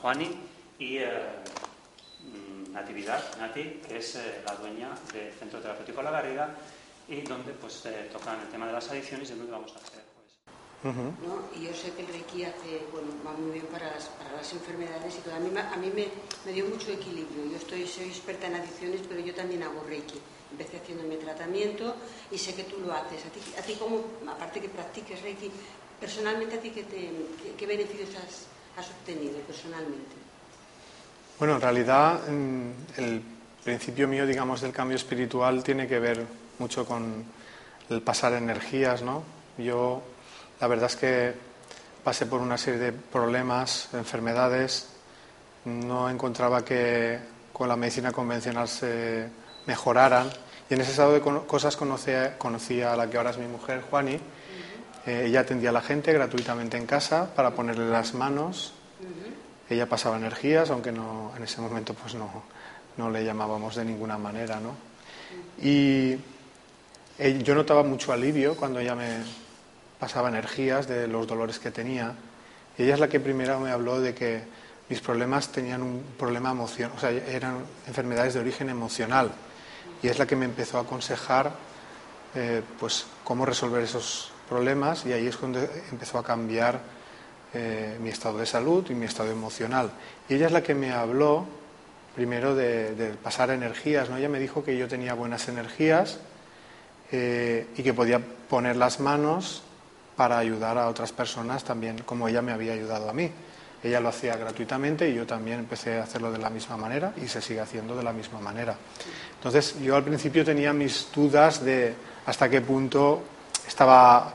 Juani y eh, mm, Natividad, Nati, que es eh, la dueña del Centro Terapéutico La Garriga y donde pues eh, tocan el tema de las adicciones y es lo que vamos a hacer. Pues. ¿no? Y yo sé que el Reiki hace, bueno, va muy bien para las, para las enfermedades y todo. A mí, me- a mí me, me dio mucho equilibrio. Yo estoy, soy experta en adicciones, pero yo también hago Reiki. Empecé haciéndome tratamiento y sé que tú lo haces. A ti, a ti como, aparte que practiques Reiki, personalmente a ti qué, te, qué, qué beneficios has, has obtenido personalmente. Bueno, en realidad el principio mío, digamos, del cambio espiritual tiene que ver mucho con el pasar energías, ¿no? Yo, la verdad es que pasé por una serie de problemas, enfermedades, no encontraba que con la medicina convencional se mejoraran y en ese estado de cosas conocía a la que ahora es mi mujer, Juani. Eh, ella atendía a la gente gratuitamente en casa para ponerle las manos ella pasaba energías, aunque no, en ese momento pues no, no le llamábamos de ninguna manera, ¿no? Y eh, yo notaba mucho alivio cuando ella me pasaba energías de los dolores que tenía. Ella es la que primero me habló de que mis problemas tenían un problema emocional, o sea, eran enfermedades de origen emocional. Y es la que me empezó a aconsejar eh, pues cómo resolver esos problemas y ahí es cuando empezó a cambiar eh, mi estado de salud y mi estado emocional. Y ella es la que me habló primero de, de pasar energías, ¿no? Ella me dijo que yo tenía buenas energías eh, y que podía poner las manos para ayudar a otras personas también, como ella me había ayudado a mí. Ella lo hacía gratuitamente y yo también empecé a hacerlo de la misma manera y se sigue haciendo de la misma manera. Entonces yo al principio tenía mis dudas de hasta qué punto estaba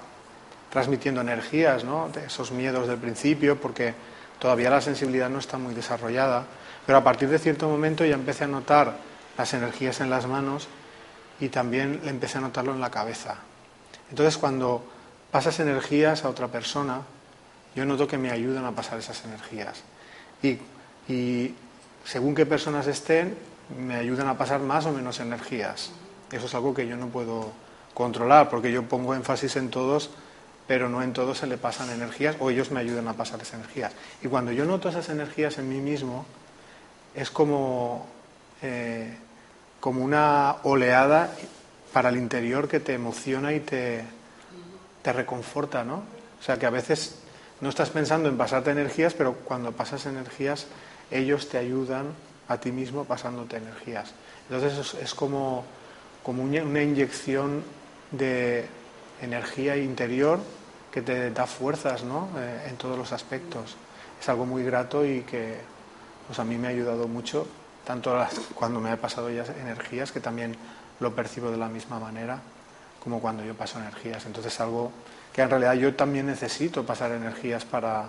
transmitiendo energías, ¿no? de esos miedos del principio, porque todavía la sensibilidad no está muy desarrollada. Pero a partir de cierto momento ya empecé a notar las energías en las manos y también le empecé a notarlo en la cabeza. Entonces cuando pasas energías a otra persona, yo noto que me ayudan a pasar esas energías. Y, y según qué personas estén, me ayudan a pasar más o menos energías. Eso es algo que yo no puedo controlar, porque yo pongo énfasis en todos, pero no en todos se le pasan energías o ellos me ayudan a pasar esas energías. Y cuando yo noto esas energías en mí mismo, es como, eh, como una oleada para el interior que te emociona y te, te reconforta, ¿no? O sea que a veces no estás pensando en pasarte energías, pero cuando pasas energías, ellos te ayudan a ti mismo pasándote energías. Entonces es, como, como una inyección de energía interior que te da fuerzas ¿no? Eh, en todos los aspectos. Es algo muy grato y que pues, a mí me ha ayudado mucho, tanto cuando me he pasado ya energías, que también lo percibo de la misma manera como cuando yo paso energías. Entonces algo que en realidad yo también necesito pasar energías para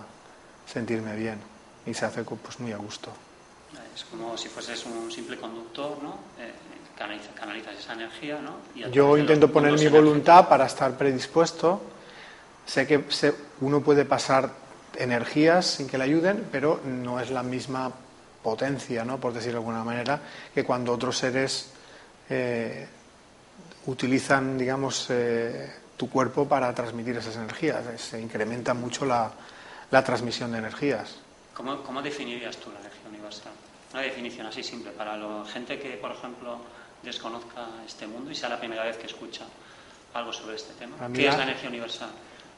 sentirme bien y se hace pues muy a gusto. Es como si fueses un simple conductor, ¿no? Eh, canalizas, esa energía, ¿no? yo intento poner mi voluntad para estar predispuesto. Sé que uno puede pasar energías sin que le ayuden, pero no es la misma potencia, ¿no? por decirlo de alguna manera, que cuando otros seres eh, utilizan, digamos, eh, tu cuerpo para transmitir esas energías. Se incrementa mucho la, la transmisión de energías. ¿Cómo, ¿Cómo, definirías tú la energía universal? Una definición así simple para la gente que, por ejemplo, desconozca este mundo y sea la primera vez que escucha algo sobre este tema. ¿Qué es la energía universal?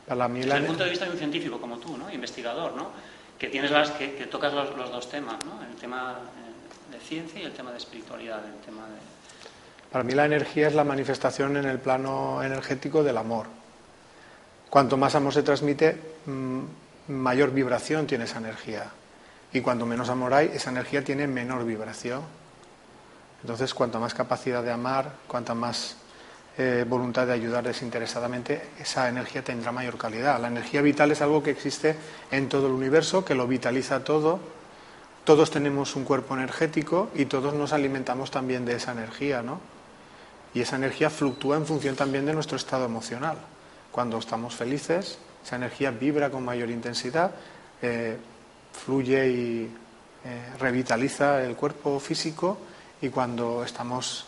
Desde el punto de vista de un científico como tú, ¿no? investigador, ¿no? que, tienes las, que, tocas los, los, dos temas, ¿no? el tema eh, de ciencia y el tema de espiritualidad, el tema de para mí la energía es la manifestación en el plano energético del amor. Cuanto más amor se transmite, mm, mayor vibración tiene esa energía. Y cuanto menos amor hay, esa energía tiene menor vibración. Entonces, cuanto más capacidad de amar, cuanta más eh, voluntad de ayudar desinteresadamente, esa energía tendrá mayor calidad. La energía vital es algo que existe en todo el universo, que lo vitaliza todo. Todos tenemos un cuerpo energético y todos nos alimentamos también de esa energía, ¿no? Y esa energía fluctúa en función también de nuestro estado emocional. Cuando estamos felices, esa energía vibra con mayor intensidad, eh, fluye y eh, revitaliza el cuerpo físico y cuando estamos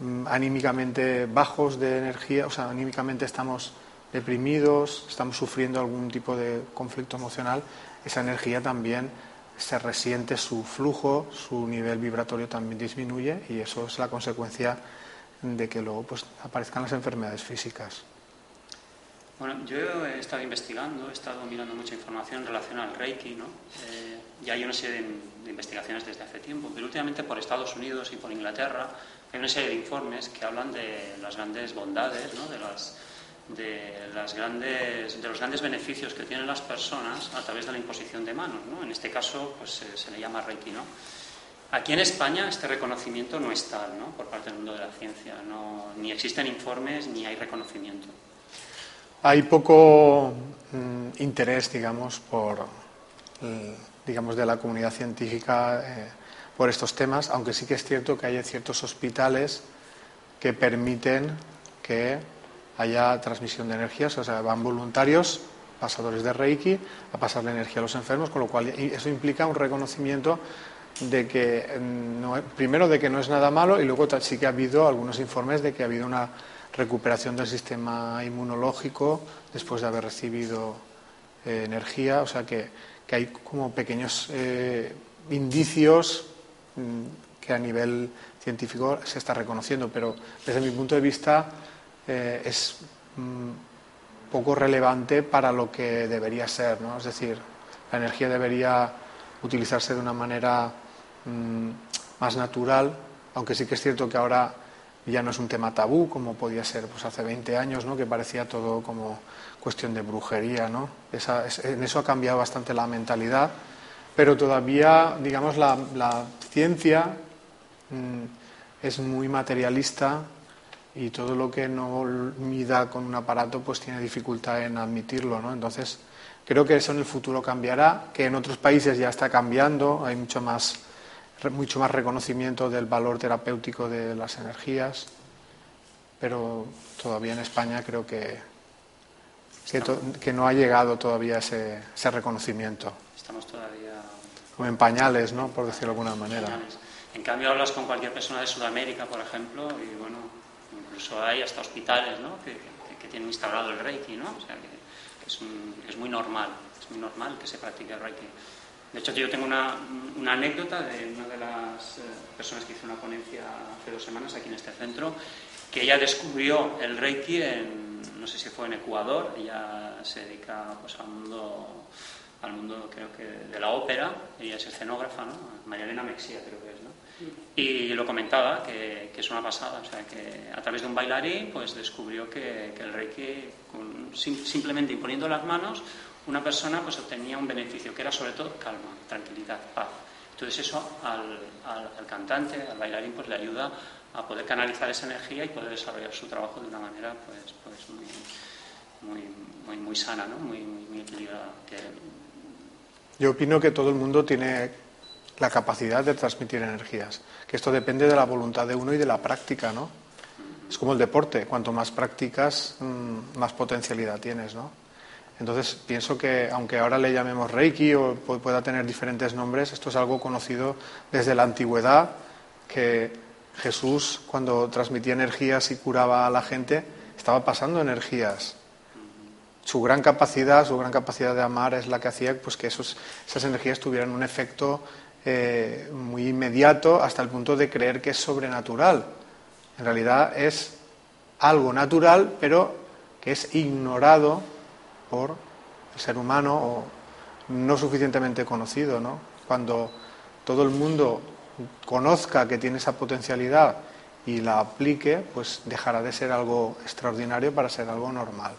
mm, anímicamente bajos de energía, o sea, anímicamente estamos deprimidos, estamos sufriendo algún tipo de conflicto emocional, esa energía también se resiente su flujo, su nivel vibratorio también disminuye y eso es la consecuencia de que luego pues, aparezcan las enfermedades físicas. Bueno, yo he estado investigando, he estado mirando mucha información relacionada al Reiki, ¿no? Eh, y hay una serie de, investigaciones desde hace tiempo, pero últimamente por Estados Unidos y por Inglaterra hay una serie de informes que hablan de las grandes bondades, ¿no? de, las, de, las grandes, de los grandes beneficios que tienen las personas a través de la imposición de manos. ¿no? En este caso pues, se, se le llama Reiki. ¿no? Aquí en España este reconocimiento no es tal ¿no? por parte del mundo de la ciencia. No, ni existen informes ni hay reconocimiento. Hay poco mm, interés, digamos, por, digamos, de la comunidad científica eh, por estos temas, aunque sí que es cierto que hay ciertos hospitales que permiten que haya transmisión de energías, o sea, van voluntarios, pasadores de Reiki, a pasar la energía a los enfermos, con lo cual eso implica un reconocimiento de que no, primero de que no es nada malo y luego sí que ha habido algunos informes de que ha habido una recuperación del sistema inmunológico después de haber recibido eh, energía, o sea que, que, hay como pequeños eh, indicios mm, que a nivel científico se está reconociendo, pero desde mi punto de vista eh, es mm, poco relevante para lo que debería ser, ¿no? Es decir, la energía debería utilizarse de una manera Mm, más natural, aunque sí que es cierto que ahora ya no es un tema tabú como podía ser pues hace 20 años, ¿no? que parecía todo como cuestión de brujería. ¿no? en eso ha cambiado bastante la mentalidad, pero todavía, digamos, la, ciencia mm, es muy materialista y todo lo que no mida con un aparato pues tiene dificultad en admitirlo. ¿no? Entonces, creo que eso en el futuro cambiará, que en otros países ya está cambiando, hay mucho más mucho más reconocimiento del valor terapéutico de las energías, pero todavía en España creo que, que, no ha llegado todavía ese, ese reconocimiento. Estamos todavía como en pañales, ¿no? Por decirlo de alguna manera. En cambio, hablas con cualquier persona de Sudamérica, por ejemplo, y bueno, incluso hay hasta hospitales, ¿no? Que, tienen instalado el Reiki, ¿no? O sea, que, es, es, muy normal, es muy normal que se practique el Reiki. De hecho, yo tengo una, una anécdota de una de las eh, personas que hizo una ponencia hace dos semanas aquí en este centro, que ella descubrió el Reiki en, no sé si fue en Ecuador, ella se dedica pues, al mundo al mundo creo que de la ópera, ella es escenógrafa, ¿no? María Elena Mexía creo que es, ¿no? Y lo comentaba, que, que, es una pasada, o sea, que a través de un bailarín pues descubrió que, que el Reiki, con, simplemente imponiendo las manos, una persona pues obtenía un beneficio, que era sobre todo calma, tranquilidad, paz. Entonces eso al, al, al cantante, al bailarín, pues le ayuda a poder canalizar esa energía y poder desarrollar su trabajo de una manera pues, pues muy, muy, muy, sana, ¿no? muy, muy, equilibrada. Yo opino que todo el mundo tiene la capacidad de transmitir energías, que esto depende de la voluntad de uno y de la práctica, ¿no? Es como el deporte, cuanto más practicas, mm, más potencialidad tienes, ¿no? Entonces pienso que, aunque ahora le llamemos Reiki o pueda tener diferentes nombres, esto es algo conocido desde la antigüedad, que Jesús, cuando transmitía energías y curaba a la gente, estaba pasando energías. Su gran capacidad, su gran capacidad de amar es la que hacía pues, que esas energías tuvieran un efecto eh, muy inmediato hasta el punto de creer que es sobrenatural. En realidad es algo natural, pero que es ignorado por el ser humano o no suficientemente conocido. ¿no? Cuando todo el mundo conozca que tiene esa potencialidad y la aplique, pues dejará de ser algo extraordinario para ser algo normal.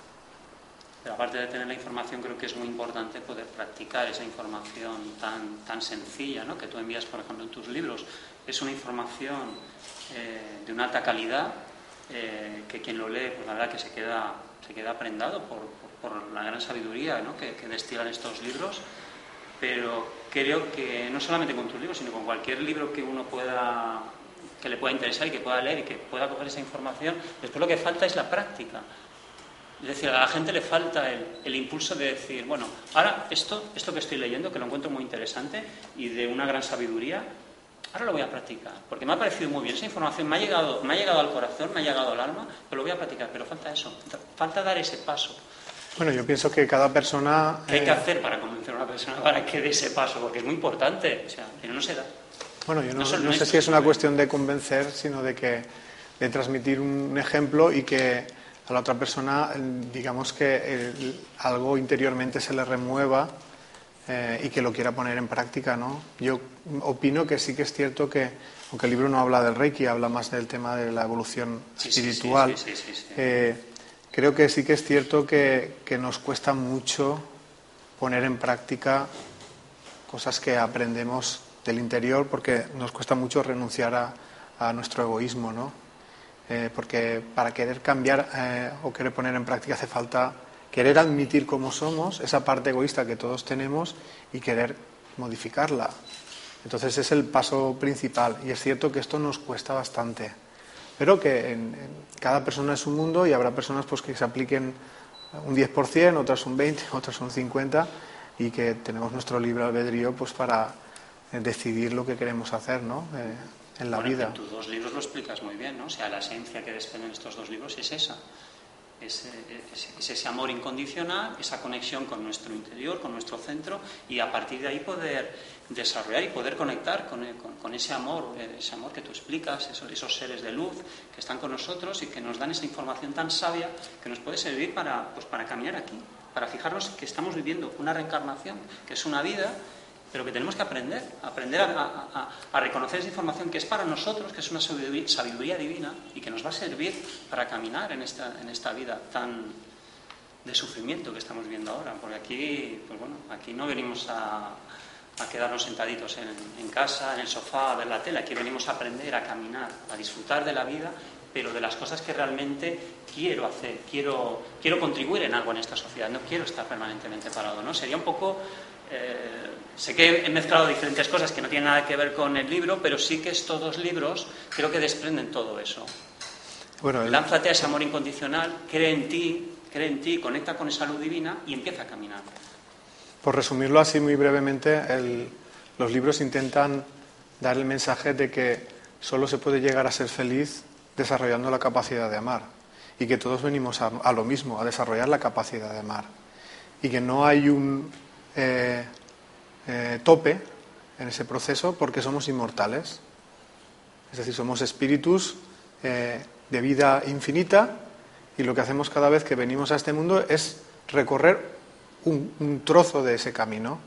Pero aparte de tener la información, creo que es muy importante poder practicar esa información tan, tan sencilla ¿no? que tú envías, por ejemplo, en tus libros. Es una información eh, de una alta calidad eh, que quien lo lee, pues la verdad que se queda, se queda prendado por, por, la gran sabiduría ¿no? que, que destilan estos libros pero creo que no solamente con tus libros, sino con cualquier libro que uno pueda que le pueda interesar y que pueda leer y que pueda coger esa información, después lo que falta es la práctica. Es decir, a la gente le falta el, impulso de decir, bueno, ahora esto, esto que estoy leyendo, que lo encuentro muy interesante y de una gran sabiduría, ahora lo voy a practicar, porque me ha parecido muy bien. Esa información me ha llegado, me ha llegado al corazón, me ha llegado al alma, pero lo voy a practicar. Pero falta eso, falta dar ese paso. Bueno, yo pienso que cada persona... ¿Qué hay que eh, hacer para convencer a una persona para que dé ese paso? Porque es muy importante, o sea, pero no se da. Bueno, yo no, sé si es una cuestión de convencer, sino de que de transmitir un ejemplo y que a la otra persona, digamos que algo interiormente se le remueva eh, y que lo quiera poner en práctica, ¿no? Yo opino que sí que es cierto que, aunque el libro no habla del Reiki, habla más del tema de la evolución espiritual. Sí, eh, creo que sí que es cierto que, nos cuesta mucho poner en práctica cosas que aprendemos del interior porque nos cuesta mucho renunciar a, nuestro egoísmo, ¿no? Eh, porque para querer cambiar eh, o querer poner en práctica hace falta querer admitir cómo somos, esa parte egoísta que todos tenemos y querer modificarla. Entonces es el paso principal y es cierto que esto nos cuesta bastante pero que en, cada persona es un mundo y habrá personas pues, que se apliquen un 10%, otras un 20%, otras un 50% y que tenemos nuestro libre albedrío pues, para eh, decidir lo que queremos hacer ¿no? Eh, en la vida. En tus dos libros lo explicas muy bien, ¿no? O sea, la esencia que desprenden estos dos libros es esa. Es, es, ese amor incondicional, esa conexión con nuestro interior, con nuestro centro, y a partir de ahí poder desarrollar y poder conectar con, con, ese amor, eh, ese amor que tú explicas, esos, esos, seres de luz que están con nosotros y que nos dan esa información tan sabia que nos puede servir para, pues, para caminar aquí, para fijarnos que estamos viviendo una reencarnación, que es una vida pero que tenemos que aprender, aprender a, reconocer esa información que es para nosotros, que es una sabiduría, divina y que nos va a servir para caminar en esta, en esta vida tan de sufrimiento que estamos viendo ahora. Porque aquí, pues bueno, aquí no venimos a, quedarnos sentaditos en, en, casa, en el sofá, a ver la tele, aquí venimos a aprender a caminar, a disfrutar de la vida, pero de las cosas que realmente quiero hacer, quiero, quiero contribuir en algo en esta sociedad, no quiero estar permanentemente parado, ¿no? Sería un poco... Eh, Sé que he mezclado diferentes cosas que no tienen nada que ver con el libro, pero sí que estos dos libros creo que desprenden todo eso. Bueno, Lánzate a ese amor incondicional, cree en ti, cree en ti, conecta con esa luz divina y empieza a caminar. Por resumirlo así muy brevemente, los libros intentan dar el mensaje de que solo se puede llegar a ser feliz desarrollando la capacidad de amar y que todos venimos a, lo mismo, a desarrollar la capacidad de amar y que no hay un eh, eh, tope en ese proceso porque somos inmortales. Es decir, somos espíritus eh, de vida infinita y lo que hacemos cada vez que venimos a este mundo es recorrer un, trozo de ese camino.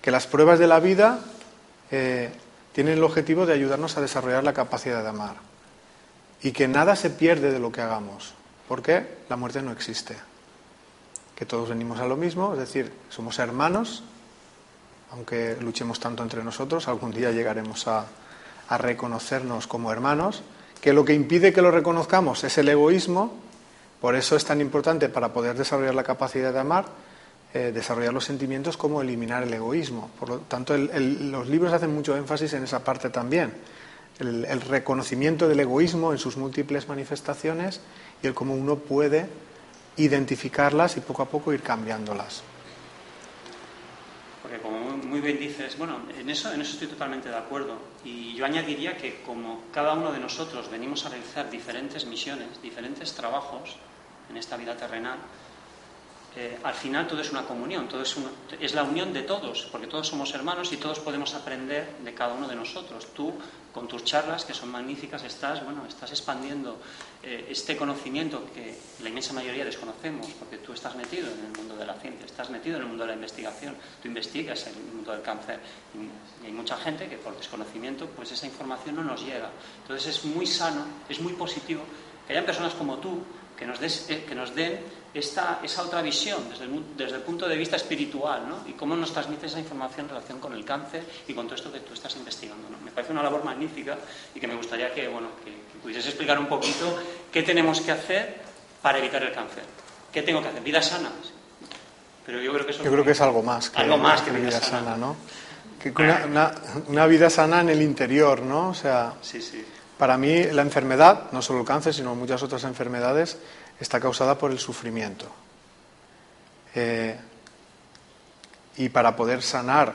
Que las pruebas de la vida tienen el objetivo de ayudarnos a desarrollar la capacidad de amar y que nada se pierde de lo que hagamos, porque la muerte no existe. Que todos venimos a lo mismo, es decir, somos hermanos, aunque luchemos tanto entre nosotros, algún día llegaremos a, reconocernos como hermanos, que lo que impide que lo reconozcamos es el egoísmo, por eso es tan importante para poder desarrollar la capacidad de amar, eh, desarrollar los sentimientos como eliminar el egoísmo. Por lo tanto, los libros hacen mucho énfasis en esa parte también el, reconocimiento del egoísmo en sus múltiples manifestaciones y el cómo uno puede identificarlas y poco a poco ir cambiándolas. Porque como muy bien dices, bueno, en eso, en eso estoy totalmente de acuerdo. Y yo añadiría que como cada uno de nosotros venimos a realizar diferentes misiones, diferentes trabajos en esta vida terrenal, eh, al final todo es una comunión, todo es, es, la unión de todos, porque todos somos hermanos y todos podemos aprender de cada uno de nosotros. Tú, con tus charlas, que son magníficas, estás, bueno, estás expandiendo eh, este conocimiento que la inmensa mayoría desconocemos, porque tú estás metido en el mundo de la ciencia, estás metido en el mundo de la investigación, tú investigas en el mundo del cáncer y, hay mucha gente que por desconocimiento, pues esa información no nos llega. Entonces es muy sano, es muy positivo que haya personas como tú que nos, des, eh, que nos den esta, esa otra visión desde el, desde el, punto de vista espiritual, ¿no? Y cómo nos transmite esa información en relación con el cáncer y con todo esto que tú estás investigando, ¿no? Me parece una labor magnífica y que me gustaría que, bueno, que, pudieses explicar un poquito qué tenemos que hacer para evitar el cáncer. ¿Qué tengo que hacer? Vida sana. Pero yo creo que eso yo creo que es algo más que, algo más que vida, sana, ¿no? Que una, una, una, vida sana en el interior, ¿no? O sea, sí, sí. Para mí la enfermedad, no solo el cáncer, sino muchas otras enfermedades, está causada por el sufrimiento. Eh, y para poder sanar,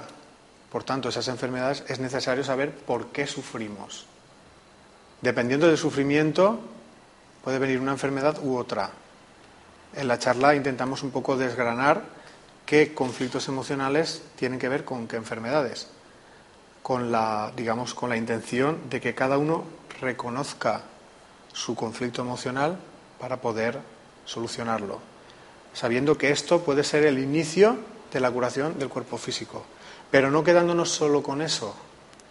por tanto, esas enfermedades es necesario saber por qué sufrimos. Dependiendo del sufrimiento, puede venir una enfermedad u otra. En la charla intentamos un poco desgranar qué conflictos emocionales tienen que ver con qué enfermedades, con la, digamos, con la intención de que cada uno reconozca su conflicto emocional para poder solucionarlo, sabiendo que esto puede ser el inicio de la curación del cuerpo físico, pero no quedándonos solo con eso,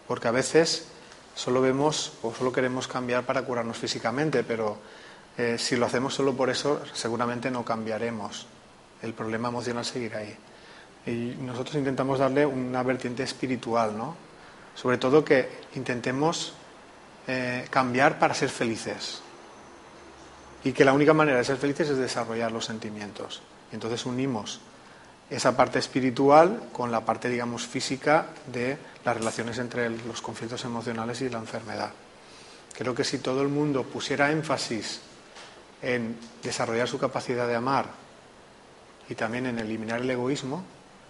porque a veces solo vemos o solo queremos cambiar para curarnos físicamente, pero eh, si lo hacemos solo por eso, seguramente no cambiaremos. El problema emocional seguirá ahí. Y nosotros intentamos darle una vertiente espiritual, ¿no? Sobre todo que intentemos eh, cambiar para ser felices y que la única manera de ser felices es desarrollar los sentimientos. Y entonces unimos esa parte espiritual con la parte, digamos, física de las relaciones entre los conflictos emocionales y la enfermedad. Creo que si todo el mundo pusiera énfasis en desarrollar su capacidad de amar y también en eliminar el egoísmo,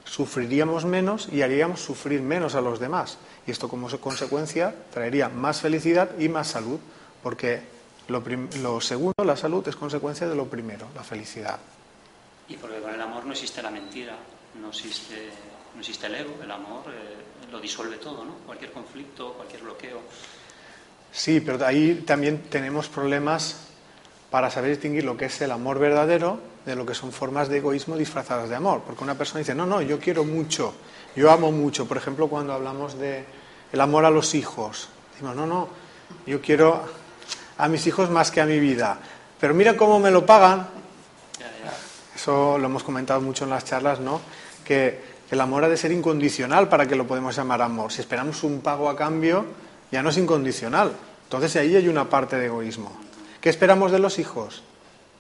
sufriríamos menos y haríamos sufrir menos a los demás. Y esto como consecuencia traería más felicidad y más salud, porque lo, segundo, la salud, es consecuencia de lo primero, la felicidad. Y porque con el amor no existe la mentira, no existe, no existe el ego, el amor eh, lo disuelve todo, ¿no? Cualquier conflicto, cualquier bloqueo. Sí, pero ahí también tenemos problemas para saber distinguir lo que es el amor verdadero de lo que son formas de egoísmo disfrazadas de amor. Porque una persona dice, no, no, yo quiero mucho, yo amo mucho. Por ejemplo, cuando hablamos de el amor a los hijos, decimos, no, no, yo quiero a mis hijos más que a mi vida. Pero mira cómo me lo pagan. Eso lo hemos comentado mucho en las charlas, ¿no? Que el amor ha de ser incondicional para que lo podemos llamar amor. Si esperamos un pago a cambio, ya no es incondicional. Entonces ahí hay una parte de egoísmo. ¿Qué esperamos de los hijos?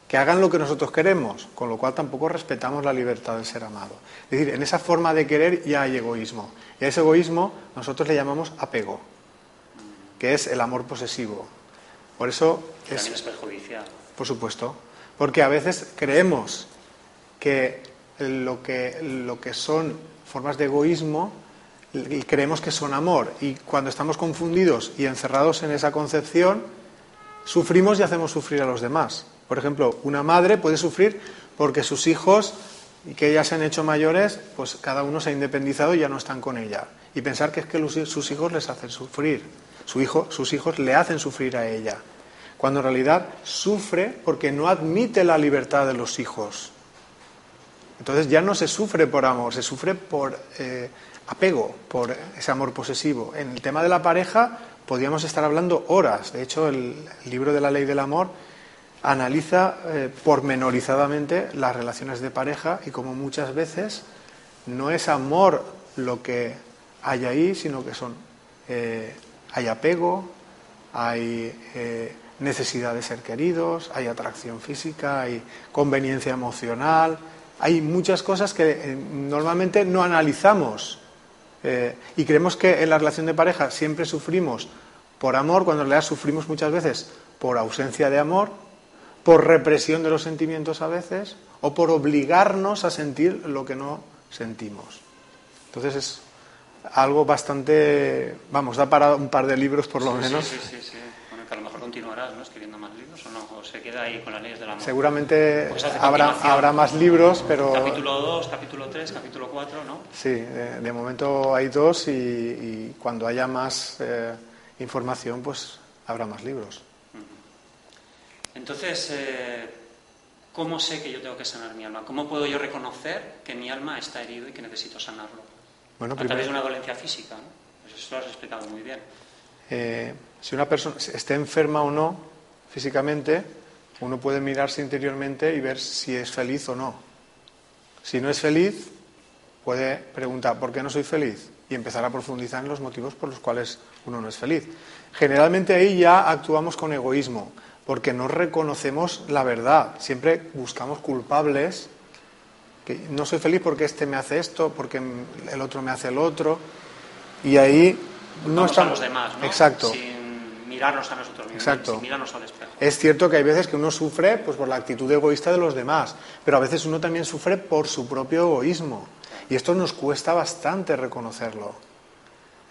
Que hagan lo que nosotros queremos, con lo cual tampoco respetamos la libertad del ser amado. Es decir, en esa forma de querer ya hay egoísmo. Y a ese egoísmo nosotros le llamamos apego, que es el amor posesivo. Por eso es, es perjudicial. Por supuesto, porque a veces creemos que lo que, lo que son formas de egoísmo creemos que son amor. Y cuando estamos confundidos y encerrados en esa concepción, sufrimos y hacemos sufrir a los demás. Por ejemplo, una madre puede sufrir porque sus hijos que ya se han hecho mayores, pues cada uno se ha independizado y ya no están con ella. Y pensar que es que sus hijos les hacen sufrir, sus hijos le hacen sufrir a ella, cuando en realidad sufre porque no admite la libertad de los hijos. Entonces ya no se sufre por amor, se sufre por eh, apego, por ese amor posesivo. En el tema de la pareja podríamos estar hablando horas. De hecho, el libro de la ley del amor analiza eh, pormenorizadamente las relaciones de pareja y como muchas veces no es amor lo que hay ahí, sino que son eh, hay apego, hay eh, necesidad de ser queridos, hay atracción física, hay conveniencia emocional, hay muchas cosas que normalmente no analizamos y creemos que en la relación de pareja siempre sufrimos por amor, cuando en realidad sufrimos muchas veces por ausencia de amor por represión de los sentimientos a veces o por obligarnos a sentir lo que no sentimos. Entonces es algo bastante, vamos, da para un par de libros por lo menos. Sí, sí, sí. Bueno, que a lo mejor continuarás ¿no? escribiendo más libros o no, o se queda ahí con las leyes del amor. Seguramente pues habrá, habrá más libros, pero... Capítulo 2, capítulo 3, capítulo 4, ¿no? Sí, de, momento hay dos y, cuando haya más eh, información, pues habrá más libros. Entonces, eh, ¿cómo sé que yo tengo que sanar mi alma? ¿Cómo puedo yo reconocer que mi alma está herido y que necesito sanarlo? Bueno, a través de una dolencia física, ¿no? Pues eso lo has explicado muy bien. Eh, si una persona esté enferma o no físicamente, uno puede mirarse interiormente y ver si es feliz o no. Si no es feliz, puede preguntar, ¿por qué no soy feliz? Y empezar a profundizar en los motivos por los cuales uno no es feliz. Generalmente ahí ya actuamos con egoísmo porque no reconocemos la verdad. Siempre buscamos culpables. Que no soy feliz porque este me hace esto, porque el otro me hace el otro. Y ahí no estamos. A los demás, ¿no? Exacto. Sin mirarnos a nosotros mismos, Exacto. sin mirarnos al espejo. Es cierto que hay veces que uno sufre pues, por la actitud egoísta de los demás, pero a veces uno también sufre por su propio egoísmo. Y esto nos cuesta bastante reconocerlo.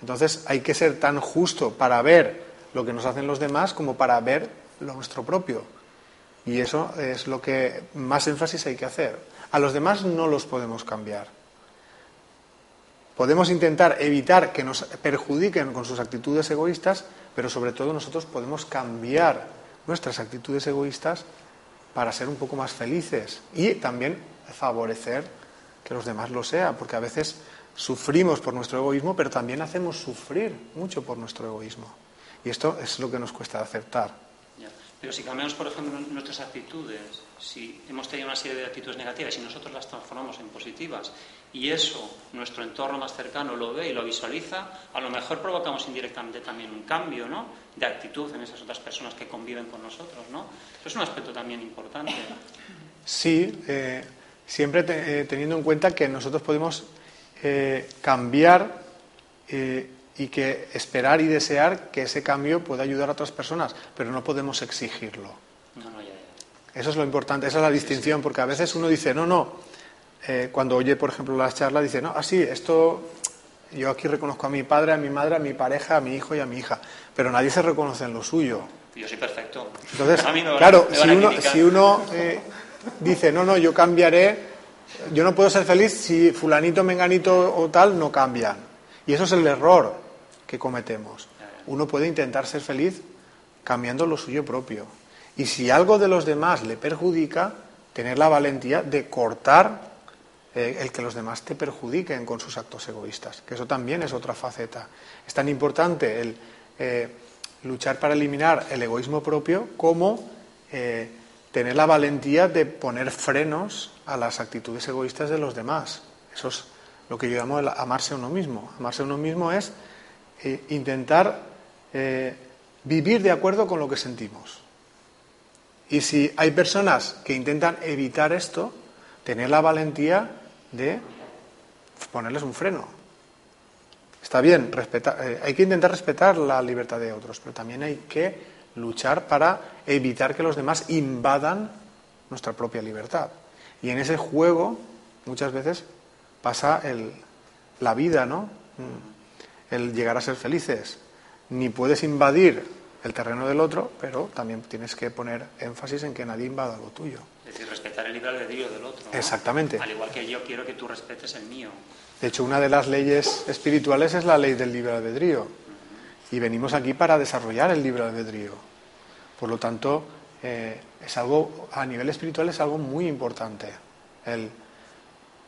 Entonces hay que ser tan justo para ver lo que nos hacen los demás como para ver lo nuestro propio. Y eso es lo que más énfasis hay que hacer. A los demás no los podemos cambiar. Podemos intentar evitar que nos perjudiquen con sus actitudes egoístas, pero sobre todo nosotros podemos cambiar nuestras actitudes egoístas para ser un poco más felices y también favorecer que los demás lo sean, porque a veces sufrimos por nuestro egoísmo, pero también hacemos sufrir mucho por nuestro egoísmo. Y esto es lo que nos cuesta aceptar. Pero si cambiamos, por ejemplo, nuestras actitudes, si hemos tenido una serie de actitudes negativas y nosotros las transformamos en positivas y eso nuestro entorno más cercano lo ve y lo visualiza, a lo mejor provocamos indirectamente también un cambio ¿no? de actitud en esas otras personas que conviven con nosotros. ¿no? Eso es un aspecto también importante. Sí, eh, siempre eh, teniendo en cuenta que nosotros podemos eh, cambiar y que esperar y desear que ese cambio pueda ayudar a otras personas, pero no podemos exigirlo. Eso es lo importante, esa es la distinción, porque a veces uno dice, no, no, eh, cuando oye, por ejemplo, las charlas, dice, no, así, ah, esto, yo aquí reconozco a mi padre, a mi madre, a mi pareja, a mi hijo y a mi hija, pero nadie se reconoce en lo suyo. Yo soy perfecto. Entonces, claro, si uno, si uno eh, dice, no, no, yo cambiaré, yo no puedo ser feliz si fulanito, menganito o tal no cambian. Y eso es el error que cometemos. Uno puede intentar ser feliz cambiando lo suyo propio. Y si algo de los demás le perjudica, tener la valentía de cortar eh, el que los demás te perjudiquen con sus actos egoístas, que eso también es otra faceta. Es tan importante el eh, luchar para eliminar el egoísmo propio como eh, tener la valentía de poner frenos a las actitudes egoístas de los demás. Eso es lo que yo llamo el amarse a uno mismo. Amarse a uno mismo es eh, intentar eh, vivir de acuerdo con lo que sentimos. Y si hay personas que intentan evitar esto, tener la valentía de ponerles un freno. Está bien, eh, hay que intentar respetar la libertad de otros, pero también hay que luchar para evitar que los demás invadan nuestra propia libertad. Y en ese juego muchas veces pasa el, la vida, ¿no? Mm el llegar a ser felices. Ni puedes invadir el terreno del otro, pero también tienes que poner énfasis en que nadie invada lo tuyo. Es decir, respetar el libre albedrío del otro. Exactamente. Al igual que yo quiero que tú respetes el mío. De hecho, una de las leyes espirituales es la ley del libre albedrío. Y venimos aquí para desarrollar el libre albedrío. Por lo tanto, eh, es algo, a nivel espiritual es algo muy importante. El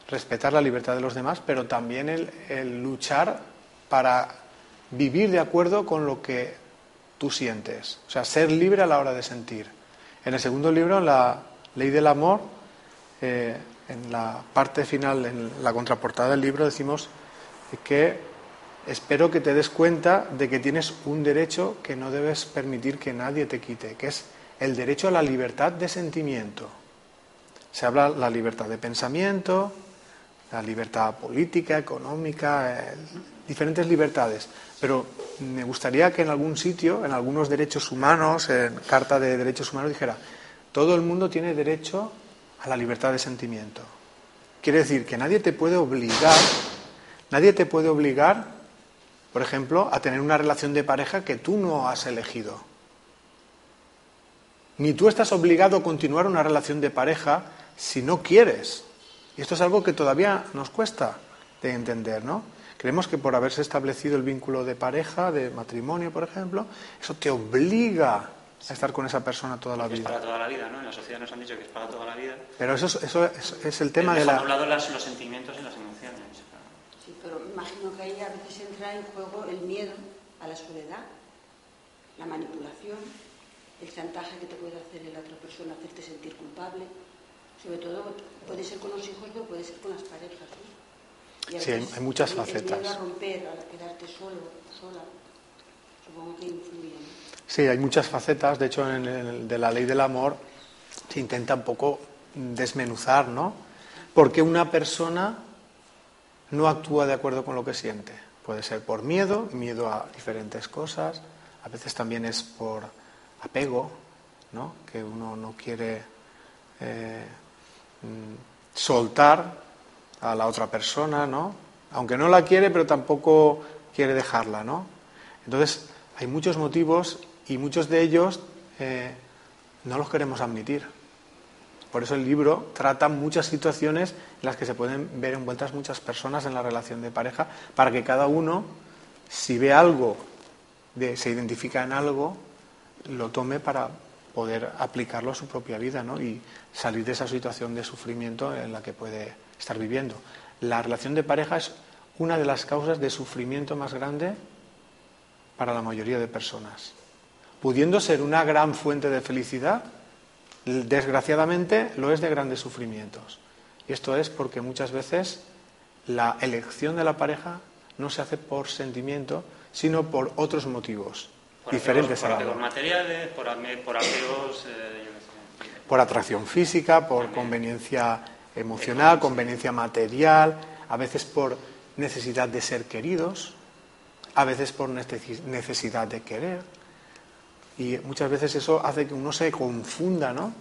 respetar la libertad de los demás, pero también el, luchar para vivir de acuerdo con lo que tú sientes. O sea, ser libre a la hora de sentir. En el segundo libro, la ley del amor, eh, en la parte final, en la contraportada del libro, decimos que espero que te des cuenta de que tienes un derecho que no debes permitir que nadie te quite, que es el derecho a la libertad de sentimiento. Se habla de la libertad de pensamiento, la libertad política, económica, diferentes libertades. Pero me gustaría que en algún sitio, en algunos derechos humanos, en Carta de Derechos Humanos, dijera, todo el mundo tiene derecho a la libertad de sentimiento. Quiere decir que nadie te puede obligar, nadie te puede obligar, por ejemplo, a tener una relación de pareja que tú no has elegido. Ni tú estás obligado a continuar una relación de pareja si no quieres. Y esto es algo que todavía nos cuesta de entender, ¿no? Creemos que por haberse establecido el vínculo de pareja, de matrimonio, por ejemplo, eso te obliga a estar con esa persona toda la vida. Es para toda la vida, ¿no? En la sociedad nos han dicho que es para toda la vida. Pero eso, eso es, el tema de la... hablado las, los sentimientos y las emociones. Sí, pero imagino que ahí a veces entra en juego el miedo a la soledad, la manipulación, el chantaje que te puede hacer la otra persona, hacerte sentir culpable. Sobre todo puede ser con los hijos, pero puede ser con las parejas. ¿no? Sí, hay, muchas facetas. a romper, a quedarte solo, sola, supongo que influye. Sí, hay muchas facetas. De hecho, en el, de la ley del amor se intenta un poco desmenuzar, ¿no? Porque una persona no actúa de acuerdo con lo que siente. Puede ser por miedo, miedo a diferentes cosas. A veces también es por apego, ¿no? Que uno no quiere eh, soltar a la otra persona, ¿no? Aunque no la quiere, pero tampoco quiere dejarla, ¿no? Entonces, hay muchos motivos y muchos de ellos eh, no los queremos admitir. Por eso el libro trata muchas situaciones en las que se pueden ver envueltas muchas personas en la relación de pareja, para que cada uno, si ve algo, de, se identifica en algo, lo tome para poder aplicarlo a su propia vida ¿no? y salir de esa situación de sufrimiento en la que puede estar viviendo. La relación de pareja es una de las causas de sufrimiento más grande para la mayoría de personas. Pudiendo ser una gran fuente de felicidad, desgraciadamente lo es de grandes sufrimientos. Y esto es porque muchas veces la elección de la pareja no se hace por sentimiento, sino por otros motivos diferentes por a la materiales, por, por eh, por atracción física, por conveniencia emocional, conveniencia material, a veces por necesidad de ser queridos, a veces por necesidad de querer. Y muchas veces eso hace que uno se confunda, ¿no?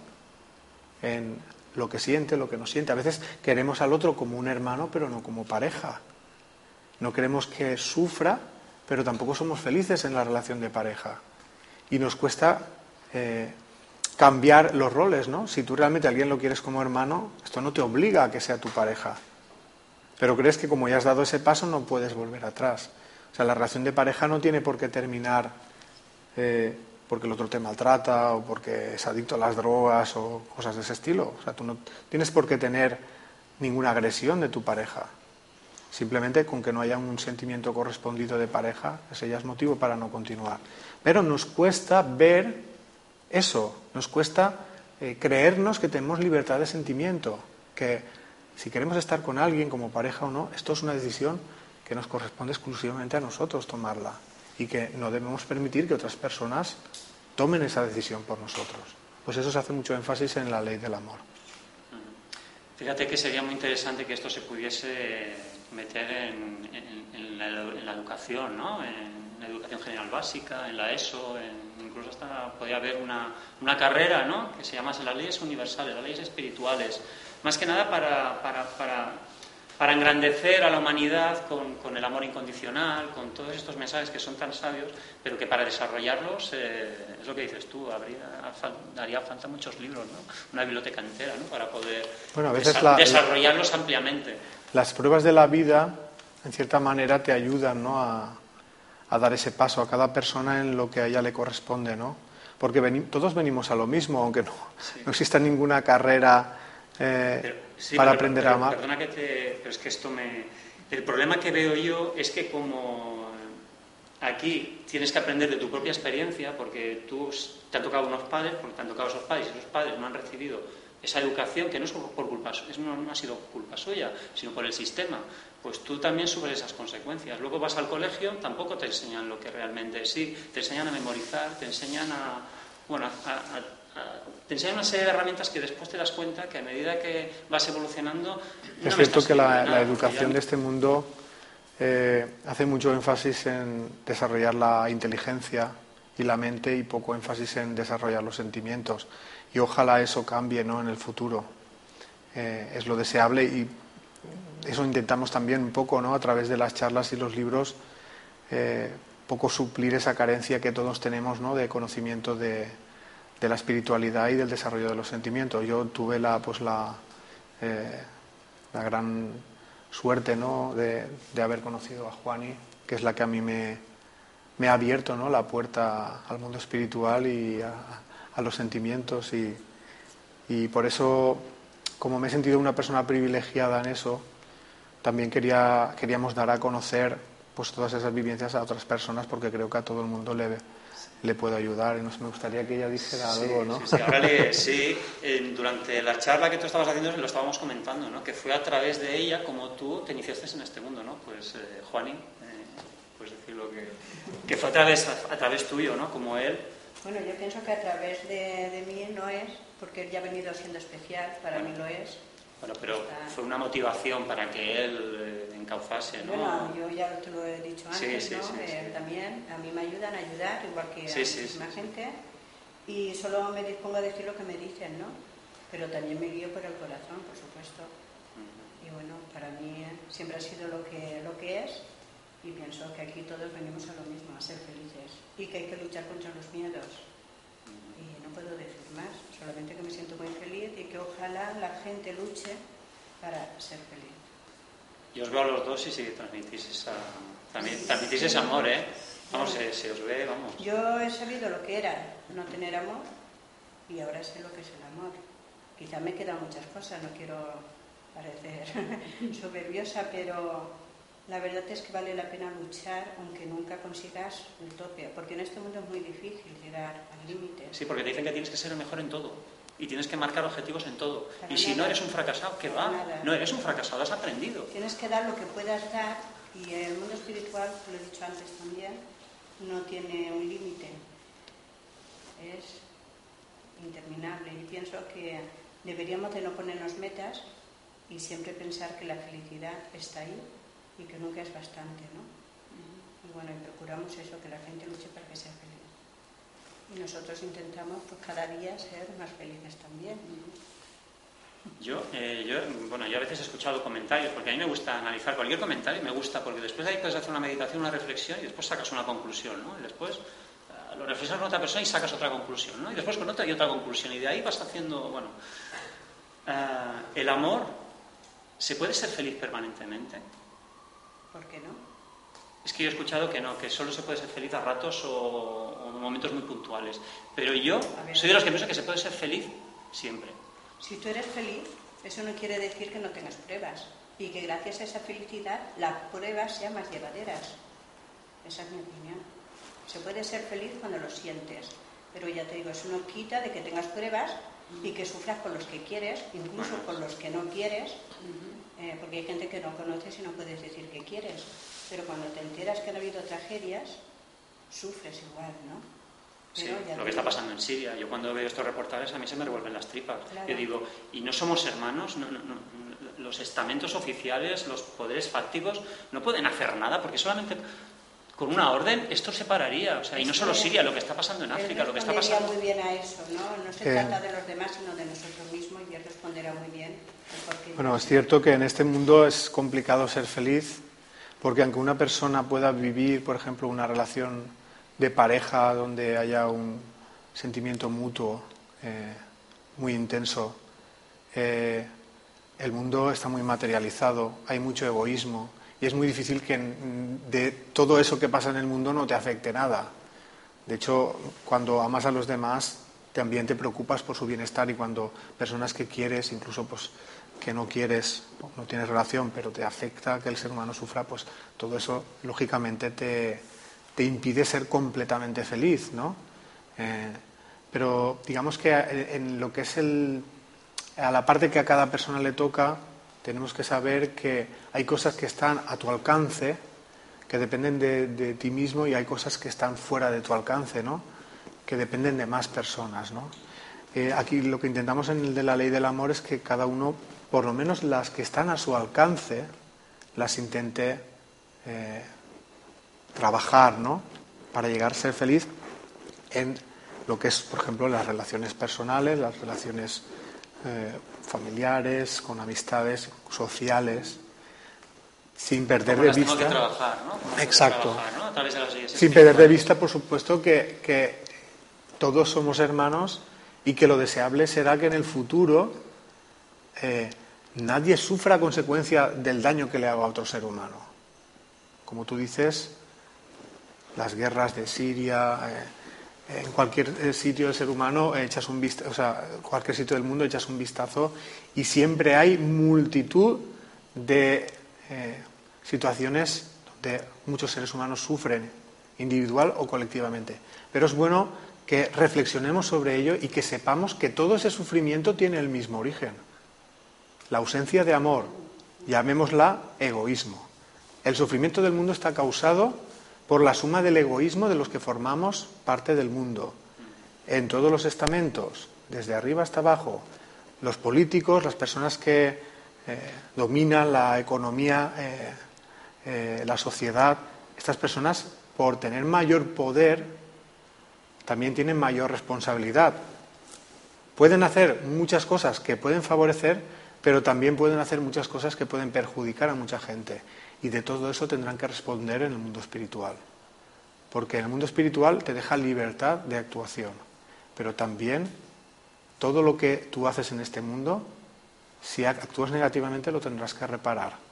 En lo que siente, lo que no siente. A veces queremos al otro como un hermano, pero no como pareja. No queremos que sufra, pero tampoco somos felices en la relación de pareja. Y nos cuesta eh, cambiar los roles, ¿no? Si tú realmente a alguien lo quieres como hermano, esto no te obliga a que sea tu pareja. Pero crees que como ya has dado ese paso no puedes volver atrás. O sea, la relación de pareja no tiene por qué terminar eh, porque el otro te maltrata o porque es adicto a las drogas o cosas de ese estilo. O sea, tú no tienes por qué tener ninguna agresión de tu pareja. Simplemente con que no haya un sentimiento correspondido de pareja, ese ya es motivo para no continuar. Pero nos cuesta ver eso, nos cuesta eh, creernos que tenemos libertad de sentimiento, que si queremos estar con alguien como pareja o no, esto es una decisión que nos corresponde exclusivamente a nosotros tomarla y que no debemos permitir que otras personas tomen esa decisión por nosotros. Pues eso se hace mucho énfasis en la ley del amor. Fíjate que sería muy interesante que esto se pudiese meter en, la, educación, ¿no? en la educación general básica, en la ESO, incluso hasta podría haber una, una, carrera ¿no? que se llamase las leyes universales, las leyes espirituales, más que nada para, para, para, para engrandecer a la humanidad con, el amor incondicional, con todos estos mensajes que son tan sabios, pero que para desarrollarlos, eh, es lo que dices tú, habría, haría falta muchos libros, ¿no? una biblioteca entera ¿no? para poder desarrollarlos ampliamente. Las pruebas de la vida, en cierta manera, te ayudan ¿no? a, dar ese paso a cada persona en lo que a ella le corresponde, ¿no? Porque todos venimos a lo mismo, aunque no, no exista ninguna carrera eh, para aprender a amar. Perdona que te, pero es que esto me... El problema que veo yo es que como aquí tienes que aprender de tu propia experiencia, porque tú te han tocado unos padres, porque te han tocado esos padres, y esos padres no han recibido esa educación que no es por culpa, no, no ha sido culpa suya, sino por el sistema, pues tú también sufres esas consecuencias. Luego vas al colegio, tampoco te enseñan lo que realmente es, sí, te enseñan a memorizar, te enseñan a, bueno, a te enseñan una serie de herramientas que después te das cuenta que a medida que vas evolucionando... es cierto que la, educación de este mundo eh, hace mucho énfasis en desarrollar la inteligencia y la mente y poco énfasis en desarrollar los sentimientos. Y ojalá eso cambie ¿no? en el futuro. Eh, es lo deseable y eso intentamos también un poco ¿no? a través de las charlas y los libros, eh, poco suplir esa carencia que todos tenemos ¿no? de conocimiento de, de la espiritualidad y del desarrollo de los sentimientos. Yo tuve la, pues la, eh, la gran suerte ¿no? de, haber conocido a Juani, que es la que a mí me, me ha abierto ¿no? la puerta al mundo espiritual y a, los sentimientos. Y, y, por eso, como me he sentido una persona privilegiada en eso, también quería, queríamos dar a conocer pues, todas esas vivencias a otras personas, porque creo que a todo el mundo le, le puedo ayudar. Y no me gustaría que ella dijera algo, ¿no? Sí, sí, durante la charla que tú estabas haciendo lo estábamos comentando, ¿no? Que fue a través de ella como tú te iniciaste en este mundo, ¿no? Pues eh, Juani, eh, puedes decirlo que, que fue a través, a, través tuyo, ¿no? Como él. Bueno, yo pienso que a través de, de mí no es, porque él ya ha venido siendo especial, para mí lo es. Bueno, pero fue una motivación para que él eh, encauzase, ¿no? Bueno, yo ya te lo he dicho antes, ¿no? Eh, también a mí me ayudan a ayudar, igual que a muchísima gente, y solo me dispongo a decir lo que me dicen, ¿no? Pero también me guío por el corazón, por supuesto. Y bueno, para mí siempre ha sido lo que, lo que es, y pienso que aquí todos venimos a lo mismo, a ser felices, y que hay que luchar contra los miedos. Y no puedo decir más solamente que me siento muy feliz y que ojalá la gente luche para ser feliz. Yo os veo a los dos y si transmitís, esa, también, transmitís ese amor, ¿eh? Vamos, se, os ve, vamos. Yo he sabido lo que era no tener amor y ahora sé lo que es el amor. Quizá me quedan muchas cosas, no quiero parecer soberbiosa, pero la verdad es que vale la pena luchar aunque nunca consigas el tope, porque en este mundo es muy difícil llegar al límite. Sí, porque te dicen que tienes que ser el mejor en todo y tienes que marcar objetivos en todo. y si no eres un fracasado, ¿qué va? No eres un fracasado, has aprendido. Tienes que dar lo que puedas dar y el mundo espiritual, lo he dicho antes también, no tiene un límite. Es interminable y pienso que deberíamos de no ponernos metas y siempre pensar que la felicidad está ahí y que nunca es bastante, ¿no? Y bueno, y procuramos eso, que la gente luche para que sea feliz. Y nosotros intentamos pues cada día ser más felices también. Yo, eh, yo, bueno, yo a veces he escuchado comentarios, porque a mí me gusta analizar cualquier comentario, me gusta, porque después ahí puedes hacer una meditación, una reflexión y después sacas una conclusión, ¿no? Y después eh, lo reflexionas con otra persona y sacas otra conclusión, ¿no? Y después con otra y otra conclusión. Y de ahí vas haciendo, bueno, eh, el amor, ¿se puede ser feliz permanentemente? ¿Por qué no? Es que yo he escuchado que no, que solo se puede ser feliz a ratos o, en momentos muy puntuales. Pero yo soy de los que pienso que se puede ser feliz siempre. Si tú eres feliz, eso no quiere decir que no tengas pruebas y que gracias a esa felicidad las pruebas sean más llevaderas. Esa es mi opinión. Se puede ser feliz cuando lo sientes, pero ya te digo, eso no quita de que tengas pruebas y que sufras con los que quieres, incluso con los que no quieres, eh, porque hay gente que no conoces y no puedes decir que quieres, pero cuando te enteras que han habido tragedias, sufres igual, ¿no? Sí, lo que está pasando en Siria. Yo cuando veo estos reportajes a mí se me revuelven las tripas. Yo digo, ¿y no somos hermanos? No, no, no, los estamentos oficiales, los poderes fácticos, no pueden hacer nada porque solamente con una orden esto se pararía. O sea, y no solo Siria, lo que está pasando en África, lo que está pasando. muy bien a eso, ¿no? No se trata de los demás, sino de nosotros mismos y él responderá muy bien. Bueno, es cierto que en este mundo es complicado ser feliz, porque aunque una persona pueda vivir, por ejemplo, una relación de pareja donde haya un sentimiento mutuo eh, muy intenso, eh, el mundo está muy materializado, hay mucho egoísmo y es muy difícil que de todo eso que pasa en el mundo no te afecte nada. De hecho, cuando amas a los demás, también te preocupas por su bienestar y cuando personas que quieres, incluso pues que no quieres, no tienes relación, pero te afecta que el ser humano sufra, pues todo eso lógicamente te, te impide ser completamente feliz, ¿no? Eh, pero digamos que en lo que es el, a la parte que a cada persona le toca, tenemos que saber que hay cosas que están a tu alcance, que dependen de, ti mismo, y hay cosas que están fuera de tu alcance, ¿no? que dependen de más personas. ¿no? Eh, aquí lo que intentamos en el de la ley del amor es que cada uno, por lo menos las que están a su alcance, las intente eh, trabajar ¿no? para llegar a ser feliz en lo que es, por ejemplo, las relaciones personales, las relaciones eh, familiares, con amistades sociales, sin perder de vista. trabajar, ¿no? Exacto. sin perder de vista, por supuesto, que, todos somos hermanos y que lo deseable será que en el futuro eh, nadie sufra a consecuencia del daño que le haga a otro ser humano. Como tú dices, las guerras de Siria, eh, en cualquier eh, sitio del ser humano echas un vistazo, o sea, cualquier sitio del mundo echas un vistazo y siempre hay multitud de eh, situaciones donde muchos seres humanos sufren, individual o colectivamente. Pero es bueno que reflexionemos sobre ello y que sepamos que todo ese sufrimiento tiene el mismo origen. La ausencia de amor, llamémosla egoísmo. El sufrimiento del mundo está causado por la suma del egoísmo de los que formamos parte del mundo. En todos los estamentos, desde arriba hasta abajo, los políticos, las personas que eh, dominan la economía, eh, eh, la sociedad, estas personas, por tener mayor poder, también tienen mayor responsabilidad. Pueden hacer muchas cosas que pueden favorecer, pero también pueden hacer muchas cosas que pueden perjudicar a mucha gente. Y de todo eso tendrán que responder en el mundo espiritual. Porque en el mundo espiritual te deja libertad de actuación. Pero también todo lo que tú haces en este mundo, si actúas negativamente lo tendrás que reparar.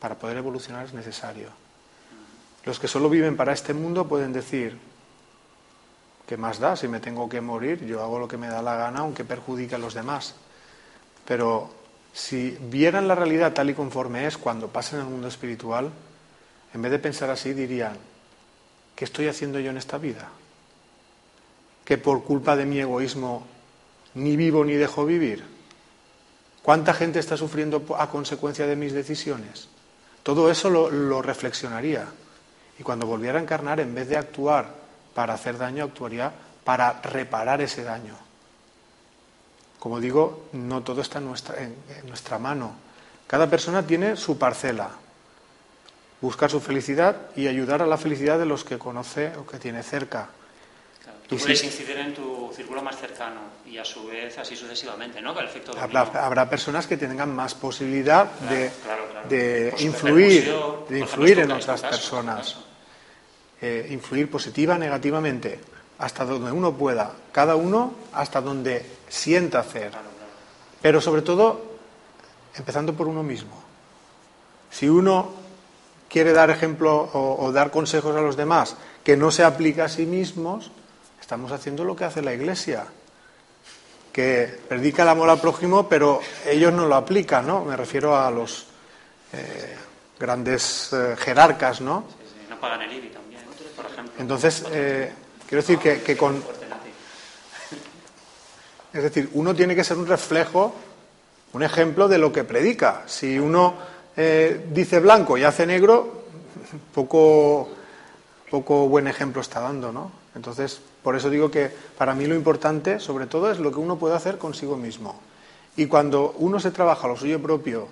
Para poder evolucionar es necesario. Los que solo viven para este mundo pueden decir, ¿qué más da? Si me tengo que morir, yo hago lo que me da la gana, aunque perjudique a los demás. Pero si vieran la realidad tal y conforme es cuando pasan en el mundo espiritual, en vez de pensar así dirían, ¿qué estoy haciendo yo en esta vida? Que por culpa de mi egoísmo ni vivo ni dejo vivir. ¿Cuánta gente está sufriendo a consecuencia de mis decisiones? Todo eso lo, reflexionaría. Y cuando volviera a encarnar, en vez de actuar para hacer daño, actuaría para reparar ese daño. Como digo, no todo está en nuestra, mano. Cada persona tiene su parcela. Buscar su felicidad y ayudar a la felicidad de los que conoce o que tiene cerca. Tú puedes incidir en tu círculo más cercano y a su vez así sucesivamente, ¿no? habrá, personas que tengan más posibilidad de, influir, de influir en otras personas. Eh, influir positiva, negativamente hasta donde uno pueda, cada uno hasta donde sienta hacer, pero sobre todo empezando por uno mismo. Si uno quiere dar ejemplo o, dar consejos a los demás que no se aplica a sí mismos, estamos haciendo lo que hace la Iglesia, que predica el amor al prójimo, pero ellos no lo aplican, ¿no? Me refiero a los eh, grandes eh, jerarcas, ¿no? no pagan el IBI también, por ejemplo. Entonces, eh, Quiero decir que, con... Es decir, uno tiene que ser un reflejo, un ejemplo de lo que predica. Si uno dice blanco y hace negro, poco, poco buen ejemplo está dando, ¿no? Entonces, por eso digo que para mí lo importante, sobre todo, es lo que uno puede hacer consigo mismo. Y cuando uno se trabaja lo suyo propio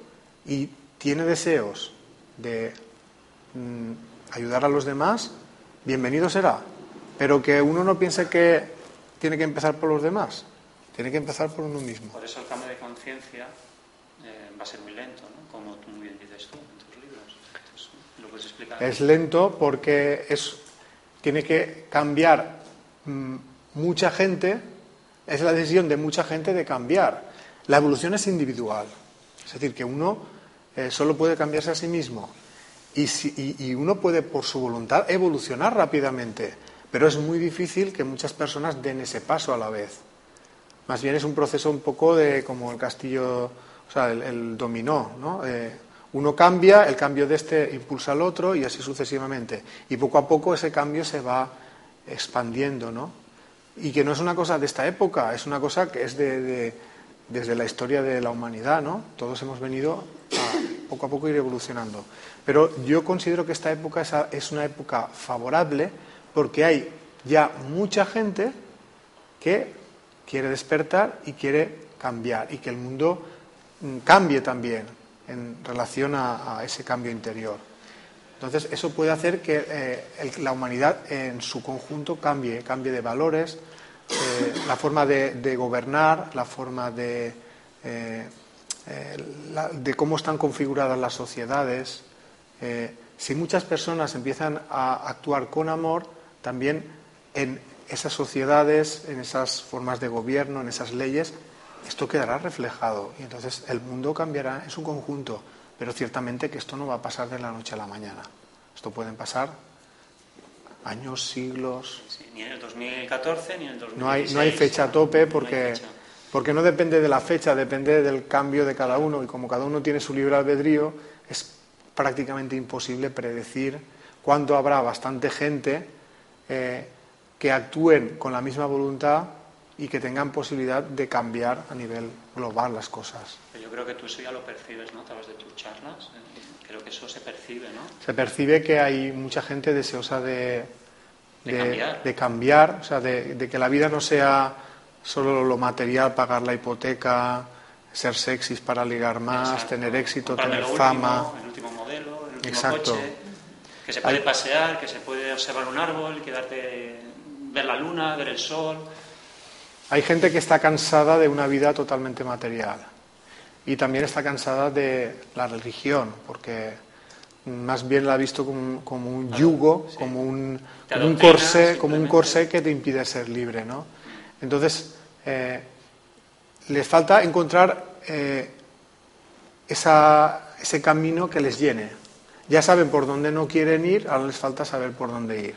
y tiene deseos de mm, ayudar a los demás, bienvenido será. Pero que uno no piense que tiene que empezar por los demás, tiene que empezar por uno mismo. Por eso el cambio de conciencia eh, va a ser muy lento, ¿no? como tú muy bien dices tú en tus libros. Entonces, ¿Lo Es lento porque es, tiene que cambiar mm, mucha gente, es la decisión de mucha gente de cambiar. La evolución es individual, es decir, que uno eh, solo puede cambiarse a sí mismo y, si- y- uno puede por su voluntad evolucionar rápidamente, pero es muy difícil que muchas personas den ese paso a la vez. Más bien es un proceso un poco de como el castillo, o sea, el, el dominó, ¿no? Eh, uno cambia, el cambio de este impulsa al otro y así sucesivamente. Y poco a poco ese cambio se va expandiendo, ¿no? Y que no es una cosa de esta época, es una cosa que es de, de- desde la historia de la humanidad, ¿no? Todos hemos venido a poco a poco ir evolucionando. Pero yo considero que esta época es, una época favorable porque hay ya mucha gente que quiere despertar y quiere cambiar y que el mundo mm, cambie también en relación a, ese cambio interior. Entonces, eso puede hacer que eh, la humanidad en su conjunto cambie, cambie de valores, eh, la forma de, gobernar, la forma de, eh, de cómo están configuradas las sociedades. Si muchas personas empiezan a actuar con amor, también en esas sociedades, en esas formas de gobierno, en esas leyes, esto quedará reflejado y entonces el mundo cambiará en su conjunto. Pero ciertamente que esto no va a pasar de la noche a la mañana. Esto pueden pasar años, siglos. Sí, ni en el 2014 ni en el 2016. No hay, no hay fecha a tope No porque, fecha. porque no depende de la fecha, depende del cambio de cada uno y como cada uno tiene su libre albedrío, es prácticamente imposible predecir cuándo habrá bastante gente eh, que actúen con la misma voluntad y que tengan posibilidad de cambiar a nivel global las cosas. Yo creo que tú eso ya lo percibes, ¿no? A través de tus charlas. Creo que eso se percibe, ¿no? Se percibe que hay mucha gente deseosa de, De cambiar. de cambiar, o sea, de, de que la vida no sea solo lo material, pagar la hipoteca, ser sexys para ligar más, Exacto. tener éxito, tener fama. último, el último modelo, el último Exacto. coche. Que se puede Hay- pasear, que se puede observar un árbol, quedarte, ver la luna, ver el sol. Hay gente que está cansada de una vida totalmente material y también está cansada de la religión, porque más bien la ha visto como, como un yugo, sí. como un, como corsé, como un corsé que te impide ser libre, ¿no? Entonces eh, les falta encontrar eh, esa- ese camino que les llene. Ya saben por dónde no quieren ir, ahora les falta saber por dónde ir.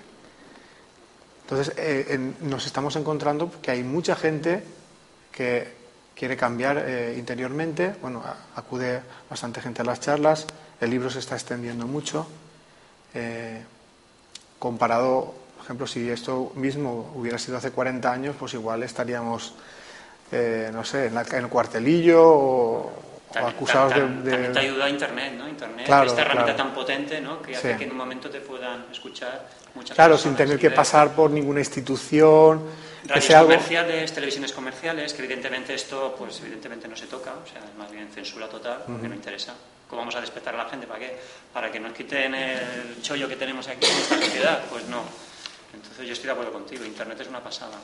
Entonces, eh, nos estamos encontrando que hay mucha gente que quiere cambiar eh, interiormente. Bueno, acude bastante gente a las charlas. El libro se está extendiendo mucho. Eh, comparado, por ejemplo, si esto mismo hubiera sido hace 40 años, pues igual estaríamos, no sé, en, la- en el cuartelillo o, o acusados tam- de, También te de- ayuda Internet, ¿no? Internet, Claro, esta herramienta claro. tan potente, ¿no? Que hace Sí. que en un momento te puedan escuchar muchas Claro, personas. sin tener que pasar por ninguna institución. que Radios sea algo- comerciales, televisiones comerciales, que evidentemente esto, pues evidentemente no se toca, o sea, es más bien censura total, porque no interesa. ¿Cómo vamos a despertar a la gente? ¿Para qué? Para que nos quiten el chollo que tenemos aquí en esta sociedad. Pues no. Entonces yo estoy de acuerdo contigo, Internet es una pasada.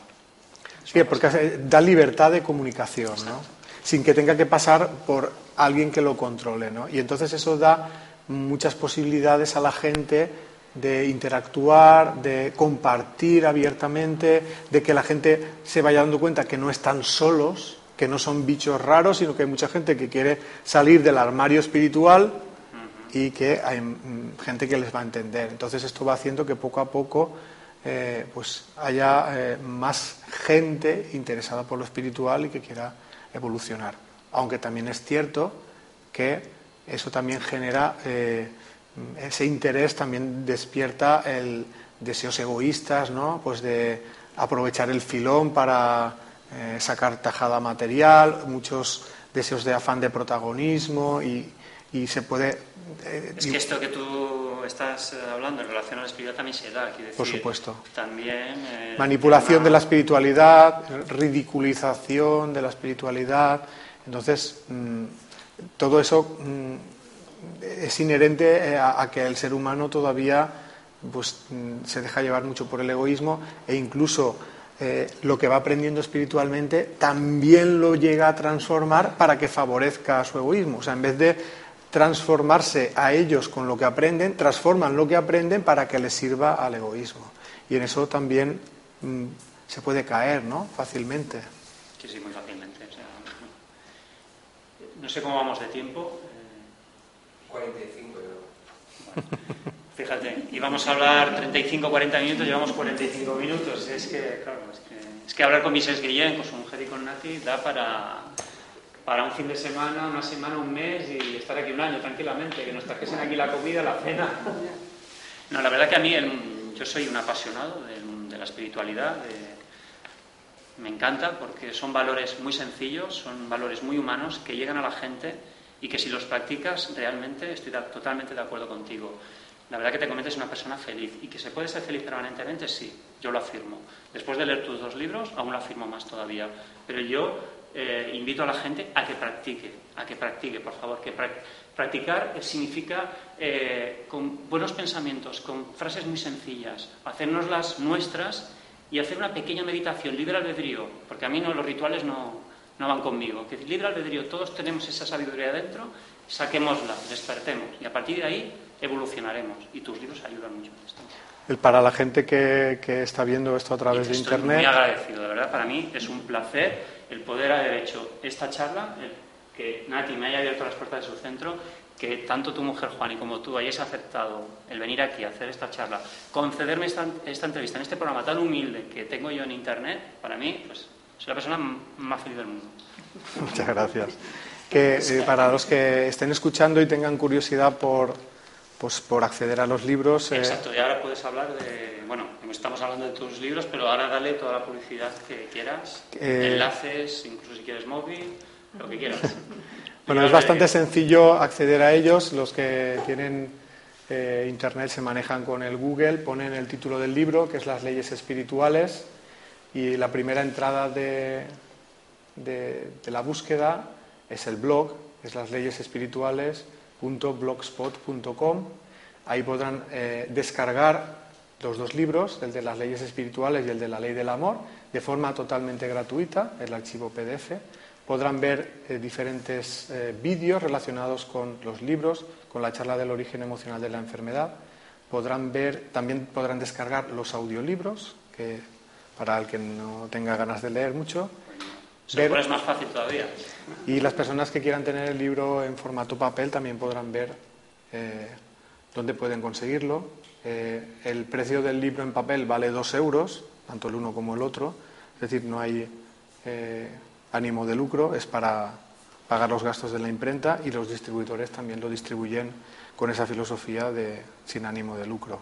Sí, porque hace- da libertad de comunicación, ¿no? Sin que tenga que pasar por alguien que lo controle, ¿no? Y entonces eso da muchas posibilidades a la gente de interactuar, de compartir abiertamente, de que la gente se vaya dando cuenta que no están solos, que no son bichos raros, sino que hay mucha gente que quiere salir del armario espiritual y que hay mm, gente que les va a entender. Entonces esto va haciendo que poco a poco eh, pues haya eh, más gente interesada por lo espiritual y que quiera evolucionar. Aunque también es cierto que eso también genera eh, ese interés, también despierta el deseos egoístas, ¿no? Pues de aprovechar el filón para eh, sacar tajada material, muchos deseos de afán de protagonismo y, y se puede eh, Es que esto que tú estás eh, hablando en relación a la espiritualidad también se da, decir. Por supuesto. También. eh, manipulación tema- de la espiritualidad, ridiculización de la espiritualidad. Entonces, mm, todo eso mm, es inherente eh, a, a que el ser humano todavía pues mm, se deja llevar mucho por el egoísmo e incluso eh, lo que va aprendiendo espiritualmente también lo llega a transformar para que favorezca su egoísmo. O sea, en vez de transformarse a ellos con lo que aprenden, transforman lo que aprenden para que les sirva al egoísmo. Y en eso también mm, se puede caer, ¿no? Fácilmente. Sí, sí, muy fácilmente. no sé cómo vamos de tiempo. 45, yo. fíjate, íbamos a hablar 35, 40 minutos, llevamos 45 minutos. Es que, claro, es que, hablar con Mises Guillén, con su mujer y con Nati, da para, para un fin de semana, una semana, un mes y estar aquí un año tranquilamente, que nos trajesen aquí la comida, la cena. No, la verdad que a mí yo soy un apasionado de, la espiritualidad, me encanta porque son valores muy sencillos, son valores muy humanos que llegan a la gente y que si los practicas realmente estoy totalmente de acuerdo contigo. La verdad que te conviertes en una persona feliz y que se puede ser feliz permanentemente, sí, yo lo afirmo. Después de leer tus dos libros, aún lo afirmo más todavía. Pero yo eh, invito a la gente a que practique, a que practique, por favor, que practicar significa eh, con buenos pensamientos, con frases muy sencillas, hacernoslas nuestras y hacer una pequeña meditación, libre albedrío, porque a mí no, los rituales no, no van conmigo, que libre albedrío, todos tenemos esa sabiduría dentro, saquémosla, despertemos y a partir de ahí evolucionaremos y tus libros ayudan mucho en esto. Para la gente que, que, está viendo esto a través de estoy Internet. Muy agradecido, de verdad, para mí es un placer el poder haber hecho esta charla, que Nati me haya abierto las puertas de su centro, que tanto tu mujer, Juan, y como tú hayáis aceptado el venir aquí a hacer esta charla, concederme esta, esta entrevista en este programa tan humilde que tengo yo en Internet, para mí, pues soy la persona más feliz del mundo. Muchas gracias. Que eh, para los que estén escuchando y tengan curiosidad por, pues, por acceder a los libros. Eh, Exacto, y ahora puedes hablar de. Bueno, estamos hablando de tus libros, pero ahora dale toda la publicidad que quieras, eh, enlaces, incluso si quieres móvil, lo que quieras. bueno, es bastante sencillo acceder a ellos. Los que tienen internet se manejan con el Google, ponen el título del libro, que es Las leyes espirituales y la primera entrada de, de, la búsqueda es el blog, es las leyes espirituales.blogspot.com. Ahí podrán eh, descargar los dos libros, el de las leyes espirituales y el de la ley del amor, de forma totalmente gratuita, el archivo PDF. Podrán ver eh, diferentes eh, vídeos relacionados con los libros, con la charla del origen emocional de la enfermedad. Podrán ver, también podrán descargar los audiolibros que para el que no tenga ganas de leer mucho. Se es más fácil todavía. Y las personas que quieran tener el libro en formato papel también podrán ver eh, dónde pueden conseguirlo. Eh, el precio del libro en papel vale dos euros, tanto el uno como el otro. Es decir, no hay eh, ánimo de lucro, es para pagar los gastos de la imprenta y los distribuidores también lo distribuyen con esa filosofía de sin ánimo de lucro.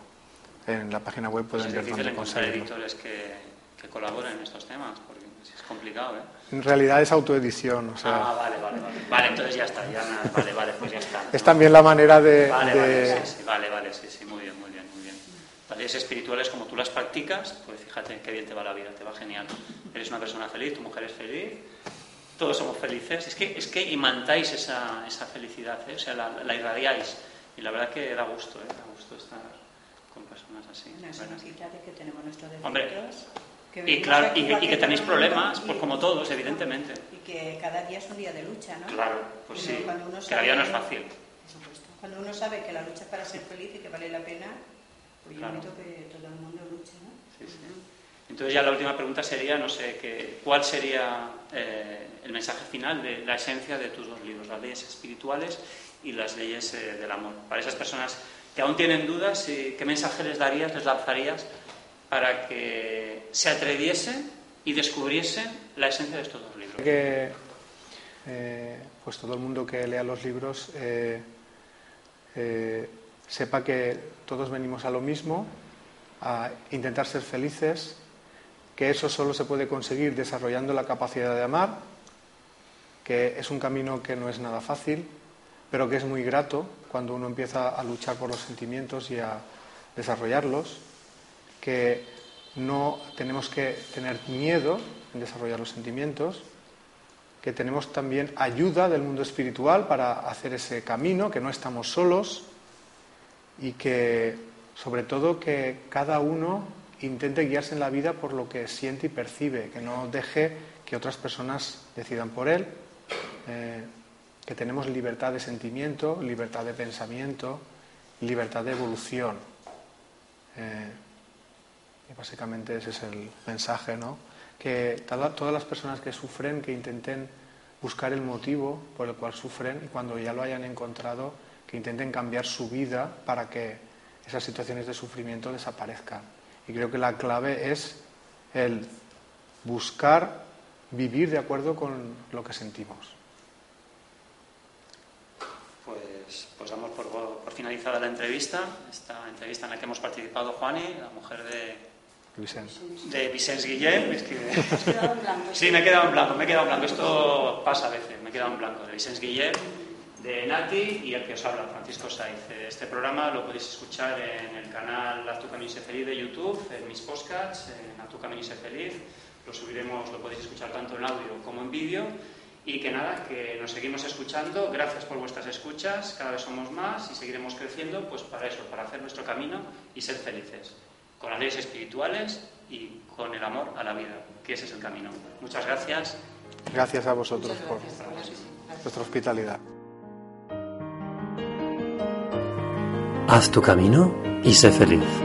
En la página web pueden ver dónde conseguirlo. editores que colaboren en estos temas, complicado, ¿eh? En realidad es autoedición, o sea... Ah, vale, vale, vale. Vale, entonces ya está, ya vale, vale, pues ya está. Es también la manera de... Vale, vale, sí, sí, vale, vale, sí, sí, muy bien, muy bien, muy bien. Leyes espirituales, como tú las practicas, pues fíjate qué bien te va la vida, te va genial. Eres una persona feliz, tu mujer es feliz, todos somos felices. Es que, es que imantáis esa, esa felicidad, ¿eh? o sea, la, la, irradiáis. Y la verdad que da gusto, ¿eh? da gusto estar con personas así. No, eso bueno. que tenemos nuestros defectos. Hombre, y, claro, y, que, tenéis problemas, pues como todos, evidentemente. Y que cada día es un día de lucha, ¿no? Claro, pues sí. cada día no es fácil. Cuando uno sabe que la lucha es para ser feliz y que vale la pena, pues yo invito que todo el mundo luche, ¿no? Sí, sí. Entonces ya la última pregunta sería, no sé, que, ¿cuál sería eh, el mensaje final de la esencia de tus dos libros, las leyes espirituales y las leyes eh, del amor? Para esas personas que aún tienen dudas, ¿qué mensaje les darías, les lanzarías para que se atreviesen y descubriesen la esencia de estos dos libros. Que eh, pues todo el mundo que lea los libros eh, eh, sepa que todos venimos a lo mismo, a intentar ser felices, que eso solo se puede conseguir desarrollando la capacidad de amar, que es un camino que no es nada fácil, pero que es muy grato cuando uno empieza a luchar por los sentimientos y a desarrollarlos que no tenemos que tener miedo en desarrollar los sentimientos, que tenemos también ayuda del mundo espiritual para hacer ese camino, que no estamos solos y que sobre todo que cada uno intente guiarse en la vida por lo que siente y percibe, que no deje que otras personas decidan por él, eh, que tenemos libertad de sentimiento, libertad de pensamiento, libertad de evolución. Eh, y básicamente ese es el mensaje, ¿no? Que todas las personas que sufren, que intenten buscar el motivo por el cual sufren y cuando ya lo hayan encontrado, que intenten cambiar su vida para que esas situaciones de sufrimiento desaparezcan. Y creo que la clave es el buscar vivir de acuerdo con lo que sentimos. Pues, pues damos por, por finalizada la entrevista, esta entrevista en la que hemos participado Juani, la mujer de de Vicens Guillem. Es que... sí, me he quedado en blanco, me he quedado en blanco. Esto pasa a veces, me he quedado en blanco. De Vicens Guillem, de Nati y el que os habla, Francisco Saiz. Este programa lo podéis escuchar en el canal Haz tu camino feliz de YouTube, en mis podcasts, en Haz tu camino feliz. Lo subiremos, lo podéis escuchar tanto en audio como en vídeo. Y que nada, que nos seguimos escuchando. Gracias por vuestras escuchas. Cada vez somos más y seguiremos creciendo, pues para eso, para hacer nuestro camino y ser felices con las leyes espirituales y con el amor a la vida, que ese es el camino. Muchas gracias. Gracias a vosotros por vuestra hospitalidad. Haz tu camino y sé feliz.